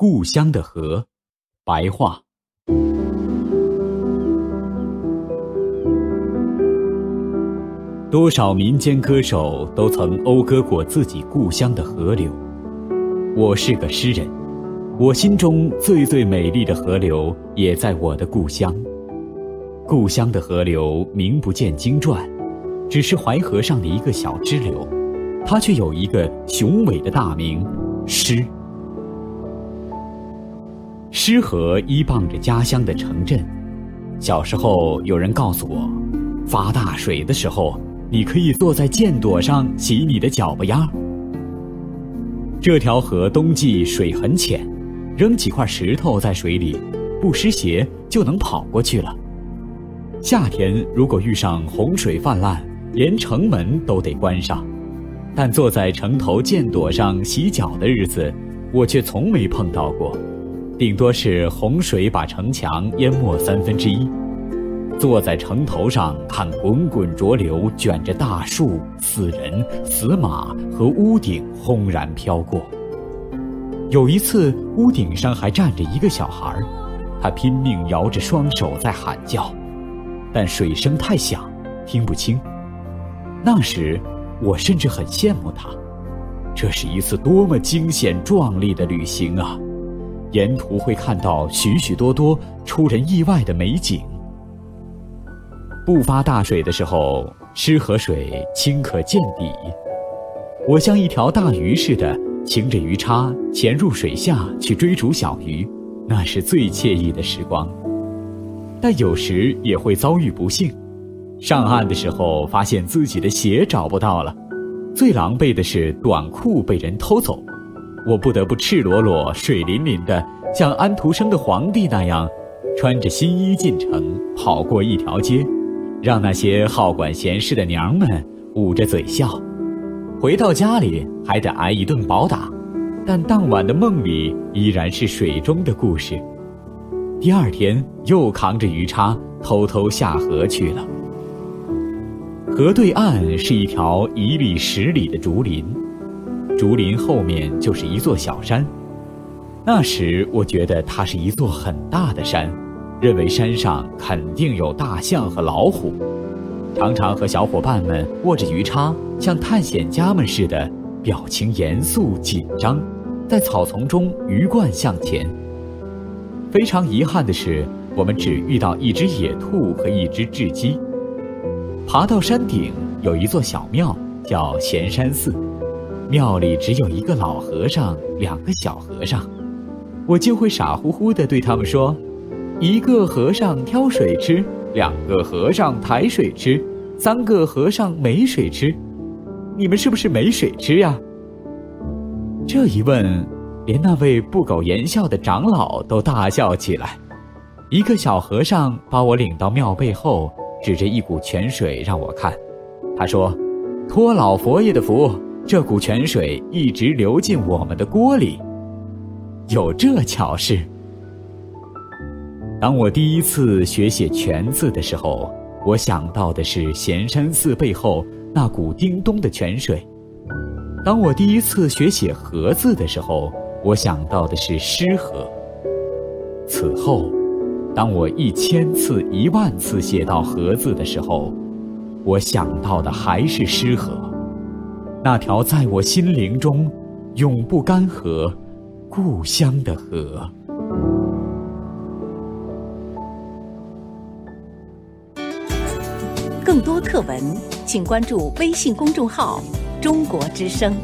故乡的河，白话。多少民间歌手都曾讴歌过自己故乡的河流。我是个诗人，我心中最最美丽的河流也在我的故乡。故乡的河流名不见经传，只是淮河上的一个小支流，它却有一个雄伟的大名——诗。诗河依傍着家乡的城镇。小时候，有人告诉我，发大水的时候，你可以坐在箭垛上洗你的脚巴丫。这条河冬季水很浅，扔几块石头在水里，不湿鞋就能跑过去了。夏天如果遇上洪水泛滥，连城门都得关上。但坐在城头箭垛上洗脚的日子，我却从没碰到过。顶多是洪水把城墙淹没三分之一，坐在城头上看滚滚浊流卷着大树、死人、死马和屋顶轰然飘过。有一次，屋顶上还站着一个小孩，他拼命摇着双手在喊叫，但水声太响，听不清。那时，我甚至很羡慕他，这是一次多么惊险壮丽的旅行啊！沿途会看到许许多多出人意外的美景。不发大水的时候，湿河水清可见底。我像一条大鱼似的，擎着鱼叉潜入水下去追逐小鱼，那是最惬意的时光。但有时也会遭遇不幸，上岸的时候发现自己的鞋找不到了，最狼狈的是短裤被人偷走。我不得不赤裸裸、水淋淋的，像安徒生的皇帝那样，穿着新衣进城，跑过一条街，让那些好管闲事的娘们捂着嘴笑。回到家里还得挨一顿暴打，但当晚的梦里依然是水中的故事。第二天又扛着鱼叉偷偷下河去了。河对岸是一条一里十里的竹林。竹林后面就是一座小山，那时我觉得它是一座很大的山，认为山上肯定有大象和老虎，常常和小伙伴们握着鱼叉，像探险家们似的，表情严肃紧张，在草丛中鱼贯向前。非常遗憾的是，我们只遇到一只野兔和一只雉鸡。爬到山顶，有一座小庙，叫闲山寺。庙里只有一个老和尚，两个小和尚，我就会傻乎乎地对他们说：“一个和尚挑水吃，两个和尚抬水吃，三个和尚没水吃。你们是不是没水吃呀？”这一问，连那位不苟言笑的长老都大笑起来。一个小和尚把我领到庙背后，指着一股泉水让我看，他说：“托老佛爷的福。”这股泉水一直流进我们的锅里，有这巧事。当我第一次学写“泉”字的时候，我想到的是闲山寺背后那股叮咚的泉水；当我第一次学写“河”字的时候，我想到的是诗河。此后，当我一千次、一万次写到“河”字的时候，我想到的还是诗河。那条在我心灵中永不干涸、故乡的河。更多课文，请关注微信公众号“中国之声”。